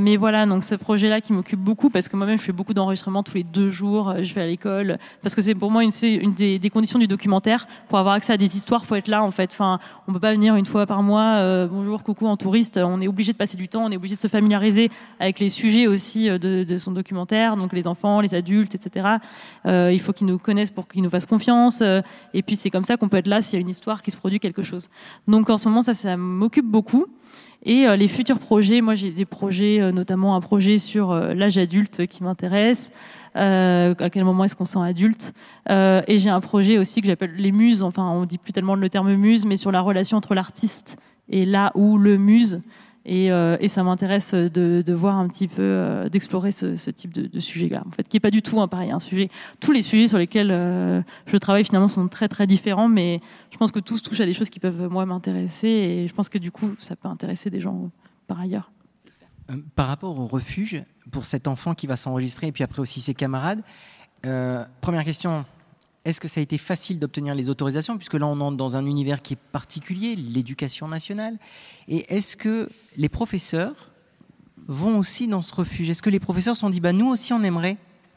Speaker 3: mais voilà donc ce projet-là qui m'occupe beaucoup parce que moi-même je fais beaucoup d'enregistrements tous les deux jours. Je vais à l'école parce que c'est pour moi une, des, conditions du documentaire pour avoir accès à des histoires. Faut être là en fait. Enfin, on peut pas venir une fois par mois, euh, bonjour, coucou, en touriste. On est obligé de passer du temps, on est obligé de se familiariser avec les sujets aussi euh, de, son documentaire, donc les enfants, les adultes, etc. Euh, il faut qu'ils nous connaissent pour qu'ils nous fassent confiance. et puis c'est comme ça qu'on peut être là s'il y a une histoire qui se produit quelque chose. Donc en ce moment, ça, ça m'occupe beaucoup. Et les futurs projets, moi j'ai des projets, notamment un projet sur l'âge adulte qui m'intéresse. À quel moment est-ce qu'on sent adulte Et j'ai un projet aussi que j'appelle les muses. Enfin, on dit plus tellement le terme muse, mais sur la relation entre l'artiste et là où le muse. Et, euh, ça m'intéresse de, voir un petit peu, euh, d'explorer ce, type de, sujet-là, en fait, qui est pas du tout un pareil. Un sujet, tous les sujets sur lesquels euh, je travaille finalement sont très très différents, mais je pense que tous touchent à des choses qui peuvent moi m'intéresser, et je pense que du coup, ça peut intéresser des gens par ailleurs.
Speaker 2: Par rapport au refuge, pour cet enfant qui va s'enregistrer, et puis après aussi ses camarades, première question, est-ce que ça a été facile d'obtenir les autorisations Puisque là, on entre dans un univers qui est particulier, l'éducation nationale? Et est-ce que les professeurs vont aussi dans ce refuge? Est-ce que les professeurs se sont dit, bah, nous aussi, on aimerait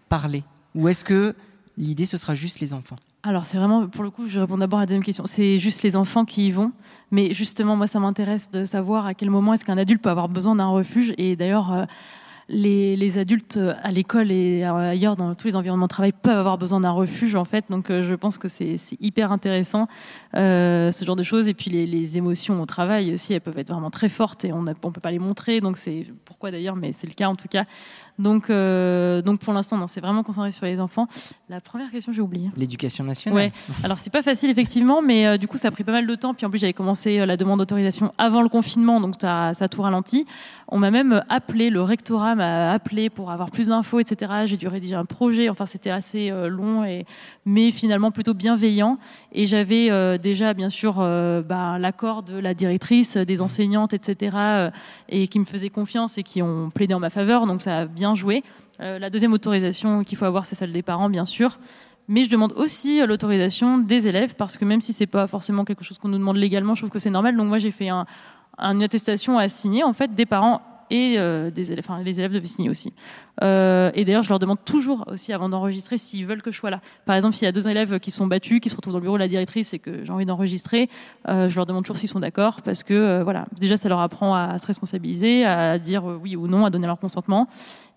Speaker 2: parler? Ou est-ce que l'idée, ce sera juste les enfants?
Speaker 3: Alors c'est vraiment, pour le coup, je réponds d'abord à la deuxième question. C'est juste les enfants qui y vont. Mais justement, moi, ça m'intéresse de savoir à quel moment est-ce qu'un adulte peut avoir besoin d'un refuge. Et d'ailleurs, euh, les, les, adultes à l'école et ailleurs dans tous les environnements de travail peuvent avoir besoin d'un refuge en fait. Donc euh, je pense que c'est hyper intéressant euh, ce genre de choses. Et puis les, les, émotions au travail aussi, elles peuvent être vraiment très fortes et on ne peut pas les montrer. Donc c'est pourquoi d'ailleurs, mais c'est le cas en tout cas. Donc, euh, donc pour l'instant, non, c'est vraiment concentré sur les enfants. La première question, j'ai oublié.
Speaker 2: L'éducation nationale.
Speaker 3: Ouais. Alors c'est pas facile effectivement, mais euh, du coup ça a pris pas mal de temps. Puis en plus j'avais commencé euh, la demande d'autorisation avant le confinement, donc ça, a tout ralenti. On m'a même appelé, le rectorat m'a appelé pour avoir plus d'infos, etc. J'ai dû rédiger un projet. Enfin c'était assez long et mais finalement plutôt bienveillant. Et j'avais euh, déjà bien sûr bah, l'accord de la directrice, des enseignantes, etc. et qui me faisaient confiance et qui ont plaidé en ma faveur. Donc ça a bien joué. Euh, la deuxième autorisation qu'il faut avoir, c'est celle des parents, bien sûr. Mais je demande aussi euh, l'autorisation des élèves parce que même si c'est pas forcément quelque chose qu'on nous demande légalement, je trouve que c'est normal. Donc moi, j'ai fait un, une attestation à signer en fait des parents et euh, des élèves, enfin les élèves devaient signer aussi. Euh, et d'ailleurs, je leur demande toujours aussi avant d'enregistrer s'ils veulent que je sois là. Par exemple, s'il y a deux élèves qui sont battus, qui se retrouvent dans le bureau de la directrice et que j'ai envie d'enregistrer, je leur demande toujours s'ils sont d'accord parce que voilà, déjà ça leur apprend à se responsabiliser, à dire oui ou non, à donner leur consentement.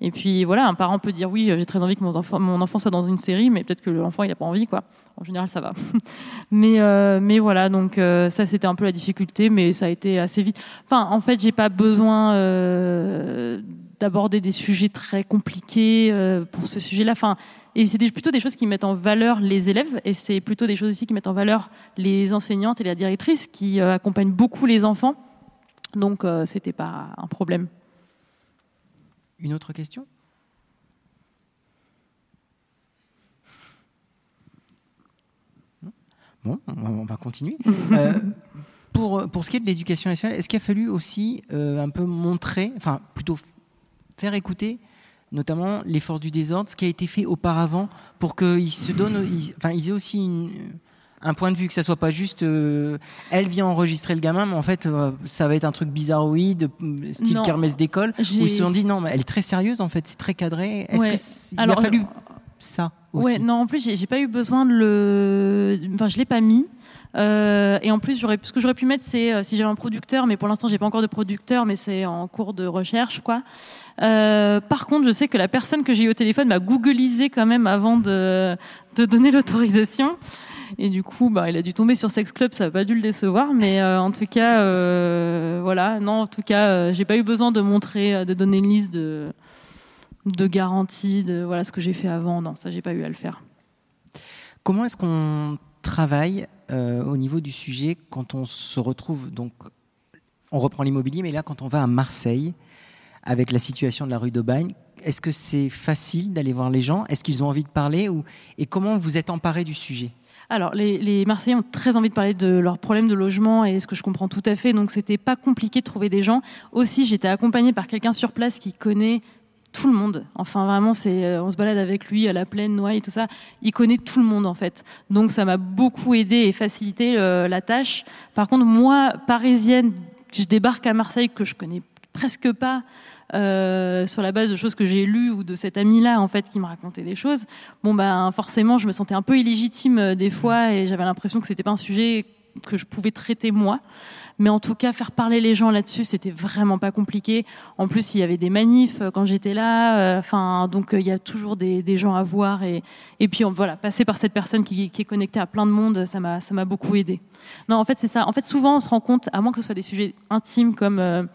Speaker 3: Et puis voilà, un parent peut dire oui, j'ai très envie que mon enfant, soit dans une série, mais peut-être que l'enfant il a pas envie quoi. En général, ça va. mais euh, mais voilà, donc euh, ça c'était un peu la difficulté, mais ça a été assez vite. Enfin, en fait, j'ai pas besoin euh, d'aborder des sujets très compliqués euh, pour ce sujet-là. Enfin, et c'est plutôt des choses qui mettent en valeur les élèves, et c'est plutôt des choses aussi qui mettent en valeur les enseignantes et la directrice qui accompagnent beaucoup les enfants. Donc, c'était pas un problème.
Speaker 2: Une autre question? Bon, on va continuer. Euh, pour, pour ce qui est de l'éducation nationale, est-ce qu'il a fallu aussi euh, un peu montrer, enfin plutôt faire écouter notamment les forces du désordre, ce qui a été fait auparavant pour qu'ils se donnent, enfin ils aient aussi un point de vue, que ça soit pas juste euh, elle vient enregistrer le gamin, mais en fait ça va être un truc bizarroïde, style kermesse d'école, où ils se sont dit non, mais elle est très sérieuse en fait, c'est très cadré. Est-ce qu'il a fallu ça aussi.
Speaker 3: Ouais, non, en plus, j'ai pas eu besoin de le. Enfin, je l'ai pas mis. Euh, et en plus, ce que j'aurais pu mettre, c'est euh, si j'avais un producteur, mais pour l'instant, j'ai pas encore de producteur, mais c'est en cours de recherche, quoi. Euh, par contre, je sais que la personne que j'ai eu au téléphone m'a googlisé quand même avant de, de donner l'autorisation. Et du coup, bah, il a dû tomber sur Sex Club, ça n'a pas dû le décevoir. Mais euh, en tout cas, euh, voilà, non, en tout cas, euh, j'ai pas eu besoin de montrer, de donner une liste de, de garantie, de voilà ce que j'ai fait avant. Non, ça, j'ai pas eu à le faire.
Speaker 2: Comment est-ce qu'on travaille au niveau du sujet quand on se retrouve donc on reprend l'immobilier, mais là quand on va à Marseille avec la situation de la rue d'Aubagne, est-ce que c'est facile d'aller voir les gens? Est-ce qu'ils ont envie de parler ou et comment vous êtes emparé du sujet?
Speaker 3: Alors, les, Marseillais ont très envie de parler de leurs problèmes de logement et ce que je comprends tout à fait. Donc, c'était pas compliqué de trouver des gens. Aussi, j'étais accompagnée par quelqu'un sur place qui connaît tout le monde. Enfin, vraiment, c'est, euh, on se balade avec lui à la plaine, Noailles, tout ça. Il connaît tout le monde, en fait. Donc, ça m'a beaucoup aidé et facilité euh, la tâche. Par contre, moi, parisienne, je débarque à Marseille que je connais presque pas. Euh, sur la base de choses que j'ai lues ou de cet ami-là en fait qui me racontait des choses. Bon ben forcément je me sentais un peu illégitime euh, des fois et j'avais l'impression que c'était pas un sujet que je pouvais traiter moi. Mais en tout cas, faire parler les gens là-dessus, c'était vraiment pas compliqué. En plus, il y avait des manifs euh, quand j'étais là. Enfin, donc il y a toujours des, gens à voir. Et, et puis voilà, passer par cette personne qui, qui est connectée à plein de monde, ça m'a ça m'a beaucoup aidé. Non, en fait, c'est ça. En fait, souvent, on se rend compte, à moins que ce soit des sujets intimes comme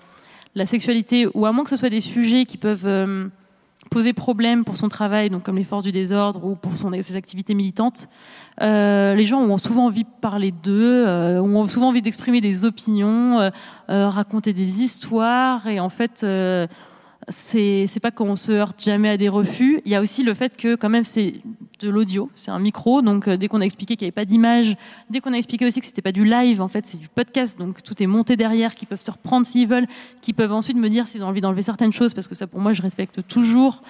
Speaker 3: la sexualité, ou à moins que ce soit des sujets qui peuvent poser problème pour son travail, donc comme les forces du désordre ou pour ses activités militantes, euh, les gens ont souvent envie de parler d'eux, euh, ont souvent envie d'exprimer des opinions, euh, euh raconter des histoires, et en fait, euh, c'est c'est pas qu'on se heurte jamais à des refus. Il y a aussi le fait que quand même c'est de l'audio, c'est un micro, donc euh, dès qu'on a expliqué qu'il n'y avait pas d'image, dès qu'on a expliqué aussi que c'était pas du live, en fait c'est du podcast, donc tout est monté derrière, qui peuvent se reprendre s'ils veulent, qui peuvent ensuite me dire s'ils ont envie d'enlever certaines choses, parce que ça pour moi je respecte toujours,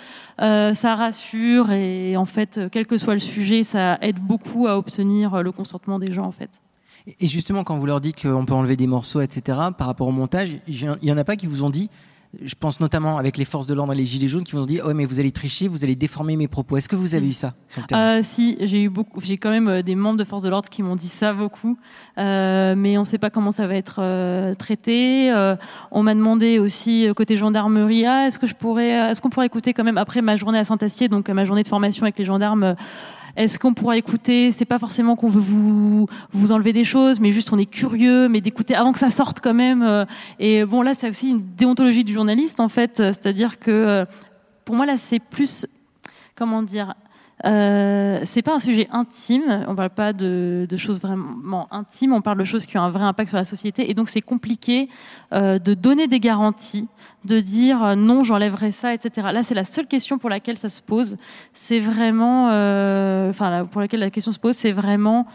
Speaker 3: euh, ça rassure et en fait quel que soit le sujet, ça aide beaucoup à obtenir le consentement des gens en fait.
Speaker 2: Et justement, quand vous leur dites qu'on peut enlever des morceaux, etc., par rapport au montage, il y en a pas qui vous ont dit je pense notamment avec les forces de l'ordre et les gilets jaunes qui vont se dire oh mais vous allez tricher, vous allez déformer mes propos. Est-ce que vous avez eu ça sur le terrain
Speaker 3: euh, Si, j'ai eu beaucoup, j'ai quand même euh, des membres de forces de l'ordre qui m'ont dit ça beaucoup, euh, mais on ne sait pas comment ça va être euh, traité. On m'a demandé aussi côté gendarmerie, ah, est-ce que je pourrais, est-ce qu'on pourrait écouter quand même après ma journée à Saint-Astier, donc ma journée de formation avec les gendarmes est-ce qu'on pourra écouter C'est pas forcément qu'on veut vous vous enlever des choses, mais juste on est curieux, mais d'écouter avant que ça sorte quand même. Euh, et bon, là, c'est aussi une déontologie du journaliste en fait, c'est-à-dire que euh, pour moi là, c'est plus comment dire euh, c'est pas un sujet intime, on parle pas de, de, choses vraiment intimes, on parle de choses qui ont un vrai impact sur la société, et donc c'est compliqué euh, de donner des garanties, de dire euh, non, j'enlèverai ça, etc. Là, c'est la seule question pour laquelle ça se pose. C'est vraiment, euh, enfin, pour laquelle la question se pose, c'est vraiment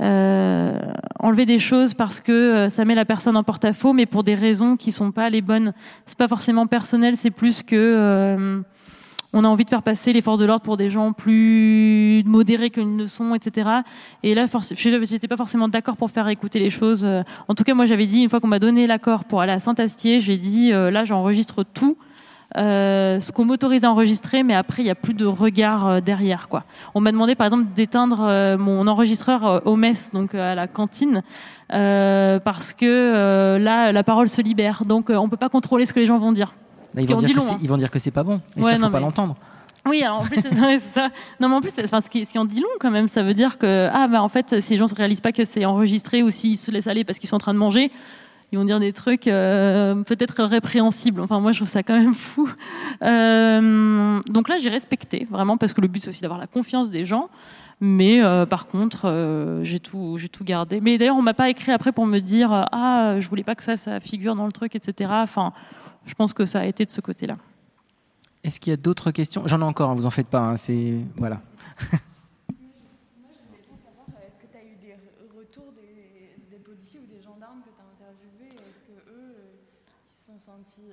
Speaker 3: euh, enlever des choses parce que ça met la personne en porte-à-faux, mais pour des raisons qui sont pas les bonnes. C'est pas forcément personnel, c'est plus que on a envie de faire passer les forces de l'ordre pour des gens plus modérés qu'ils ne sont, etc. Et là, je n'étais pas forcément d'accord pour faire écouter les choses. En tout cas, moi, j'avais dit, une fois qu'on m'a donné l'accord pour aller à Saint-Astier, j'ai dit, euh, là, j'enregistre tout. Euh, ce qu'on m'autorise à enregistrer, mais après il n'y a plus de regard euh, derrière. Quoi. On m'a demandé par exemple d'éteindre euh, mon enregistreur euh, au mess, donc à la cantine, parce que là la parole se libère, donc on peut pas contrôler ce que les gens vont dire.
Speaker 2: Ils vont, dire ils vont, dire que c'est pas bon. Et ouais, ça, faut non, pas l'entendre.
Speaker 3: Oui, alors en plus, ça. Non, mais en plus, enfin, ce qui, ce qui en dit long quand même, ça veut dire que ah bah en fait, si les gens ne réalisent pas que c'est enregistré ou s'ils se laissent aller parce qu'ils sont en train de manger, ils vont dire des trucs euh, peut-être répréhensibles. Enfin, moi, je trouve ça quand même fou. Euh, donc là, j'ai respecté vraiment parce que le but c'est aussi d'avoir la confiance des gens. Mais euh, par contre, j'ai tout, j'ai tout gardé. Mais d'ailleurs, on m'a pas écrit après pour me dire ah, je voulais pas que ça, ça figure dans le truc, etc. Enfin, je pense que ça a été de ce côté-là.
Speaker 2: Est-ce qu'il y a d'autres questions? J'en ai encore, hein, vous en faites pas. hein, c'est voilà.
Speaker 6: Est-ce que tu as eu des retours des, des policiers ou des gendarmes que tu as interviewés Est-ce que eux, ils se sont sentis.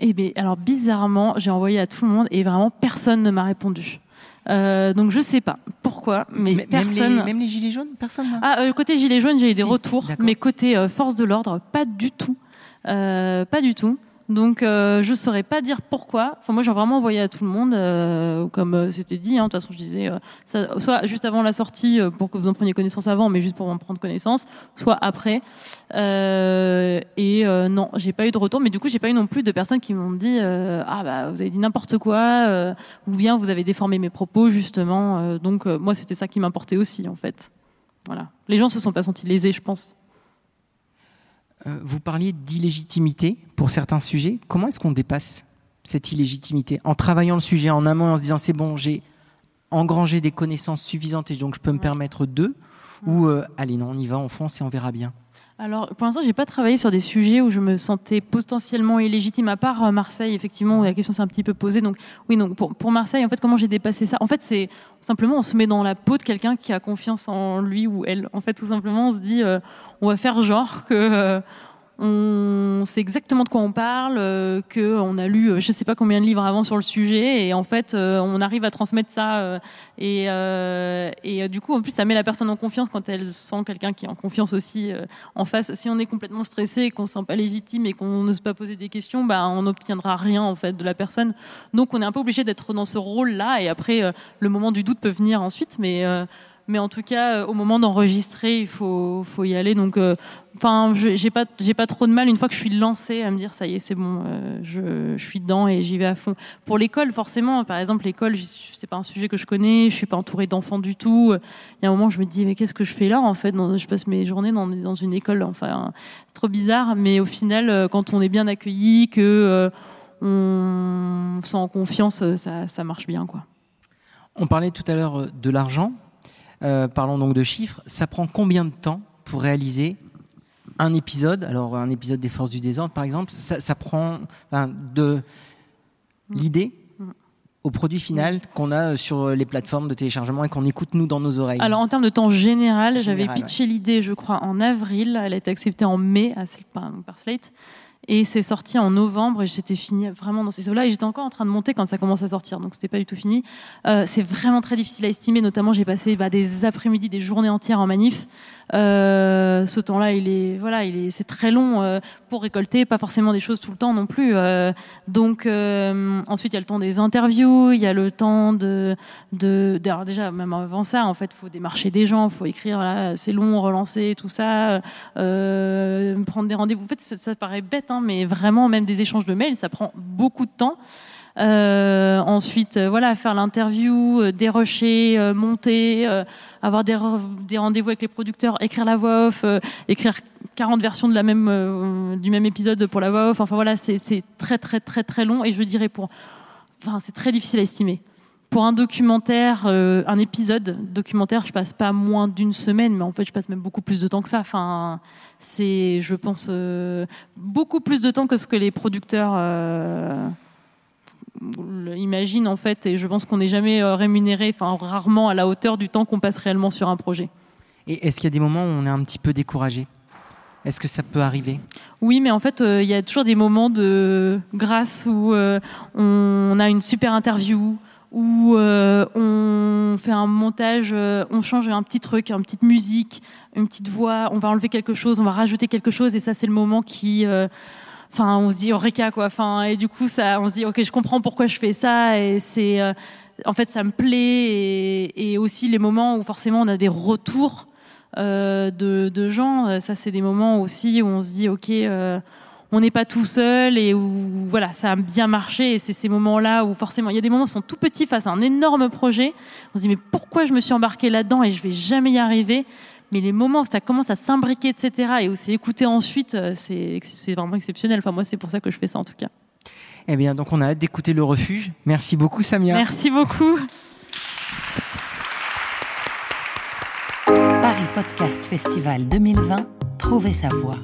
Speaker 3: Eh bien, alors bizarrement, j'ai envoyé à tout le monde et vraiment personne ne m'a répondu. Euh, donc je sais pas pourquoi, mais
Speaker 2: M-
Speaker 3: personne.
Speaker 2: Même les, même les gilets jaunes, personne.
Speaker 3: Ah, euh, côté gilet jaune, j'ai eu des
Speaker 2: Si,
Speaker 3: retours, mais côté euh, force de l'ordre, pas du tout, pas du tout. Donc euh, je saurais pas dire pourquoi. Enfin moi j'ai vraiment envoyé à tout le monde, euh, comme euh, c'était dit. hein. De toute façon je disais, euh, ça, soit juste avant la sortie euh, pour que vous en preniez connaissance avant, mais juste pour en prendre connaissance, soit après. Et non, j'ai pas eu de retour. Mais du coup j'ai pas eu non plus de personnes qui m'ont dit, ah bah vous avez dit n'importe quoi, ou bien vous avez déformé mes propos justement. Donc moi c'était ça qui m'importait aussi en fait. Voilà. Les gens se sont pas sentis lésés, je pense.
Speaker 2: Euh, vous parliez d'illégitimité pour certains sujets. Comment est-ce qu'on dépasse cette illégitimité En travaillant le sujet en amont et en se disant c'est bon, j'ai engrangé des connaissances suffisantes et donc je peux me permettre d'eux Ou euh, allez, non, on y va, on fonce et on verra bien
Speaker 3: Alors, pour l'instant, j'ai pas travaillé sur des sujets où je me sentais potentiellement illégitime, à part euh, Marseille, effectivement, où la question s'est un petit peu posée. Donc, oui, donc pour, Marseille, en fait, comment j'ai dépassé ça? En fait, c'est simplement, on se met dans la peau de quelqu'un qui a confiance en lui ou elle. En fait, tout simplement, on se dit, euh, on va faire genre que. euh, on sait exactement de quoi on parle, euh, que on a lu euh, je sais pas combien de livres avant sur le sujet et en fait euh, on arrive à transmettre ça euh, et, du coup en plus ça met la personne en confiance quand elle sent quelqu'un qui est en confiance aussi en face. Si on est complètement stressé et qu'on se sent pas légitime et qu'on n'ose pas poser des questions, bah on n'obtiendra rien en fait de la personne. Donc on est un peu obligé d'être dans ce rôle-là et après le moment du doute peut venir ensuite, mais mais en tout cas, euh, au moment d'enregistrer, il faut, faut y aller. Donc, euh, enfin, je- j'ai pas, j'ai pas trop de mal une fois que je suis lancée à me dire ça y est, c'est bon, euh, je, suis dedans et j'y vais à fond. Pour l'école, forcément, par exemple, l'école, c'est pas un sujet que je connais, je suis pas entourée d'enfants du tout. Il y a un moment, je me dis mais qu'est-ce que je fais là en fait? Je passe mes journées dans, dans une école, enfin, c'est trop bizarre. Mais au final, euh, quand on est bien accueilli, que euh, on se sent en confiance, euh, ça, ça marche bien, quoi.
Speaker 2: On parlait tout à l'heure euh, de l'argent. Euh, parlons donc de chiffres. Ça prend combien de temps pour réaliser un épisode? Alors, un épisode des Forces du désordre, par exemple, ça, ça prend enfin, de l'idée au produit final qu'on a sur les plateformes de téléchargement et qu'on écoute nous dans nos oreilles.
Speaker 3: Alors en termes de temps général, j'avais pitché l'idée, je crois, en avril. Elle a été acceptée en mai à, Sl- par, par Slate. Et c'est sorti en novembre et j'étais fini vraiment dans ces eaux-là et j'étais encore en train de monter quand ça commence à sortir, donc c'était pas du tout fini. Euh, c'est vraiment très difficile à estimer, notamment j'ai passé bah, des après-midi, des journées entières en manif. Euh, ce temps-là, il est voilà, il est c'est très long euh, pour récolter, pas forcément des choses tout le temps non plus. Donc ensuite il y a le temps des interviews, il y a le temps de de, alors déjà même avant ça, en fait, faut démarcher des gens, faut écrire c'est long, relancer tout ça, prendre des rendez-vous. En fait, ça, ça paraît bête, hein, mais vraiment même des échanges de mails, ça prend beaucoup de temps. Euh, ensuite, euh, voilà, faire l'interview, euh, dérocher, euh, monter, avoir des, re- des rendez-vous avec les producteurs, écrire la voix off, écrire 40 versions de la même, du même épisode pour la voix off. Enfin voilà, c'est très très très très long et je dirais pour, enfin c'est très difficile à estimer. Pour un documentaire, euh, un épisode documentaire, je passe pas moins d'une semaine, mais en fait je passe même beaucoup plus de temps que ça. Enfin, c'est, je pense, euh, beaucoup plus de temps que ce que les producteurs euh, imaginent en fait. Et je pense qu'on n'est jamais rémunéré, enfin rarement à la hauteur du temps qu'on passe réellement sur un projet.
Speaker 2: Et est-ce qu'il y a des moments où on est un petit peu découragé? Est-ce que ça peut arriver?
Speaker 3: Oui, mais en fait, euh, il y a toujours des moments de grâce où euh, on a une super interview, où euh, on fait un montage, euh, on change un petit truc, une petite musique, une petite voix, on va enlever quelque chose, on va rajouter quelque chose, et ça, c'est le moment qui. euh, Enfin, on se dit Eureka quoi. Enfin, et du coup, ça, on se dit ok, je comprends pourquoi je fais ça, et c'est, euh, en fait, ça me plaît, et, et aussi les moments où forcément on a des retours euh, de, de gens. Ça, c'est des moments aussi où on se dit, ok, on n'est pas tout seul et où voilà, ça a bien marché. Et c'est ces moments-là où forcément, il y a des moments où on sont tout petits face à un énorme projet. On se dit, mais pourquoi je me suis embarqué là-dedans et je vais jamais y arriver? Mais les moments où ça commence à s'imbriquer, etc., et où c'est écouté ensuite, euh, c'est c'est vraiment exceptionnel. Enfin, moi, c'est pour ça que je fais ça, en tout cas.
Speaker 2: Eh bien, donc on a hâte d'écouter le refuge. Merci beaucoup, Samia.
Speaker 3: Merci beaucoup.
Speaker 1: Paris Podcast Festival 2020, trouvez sa voix.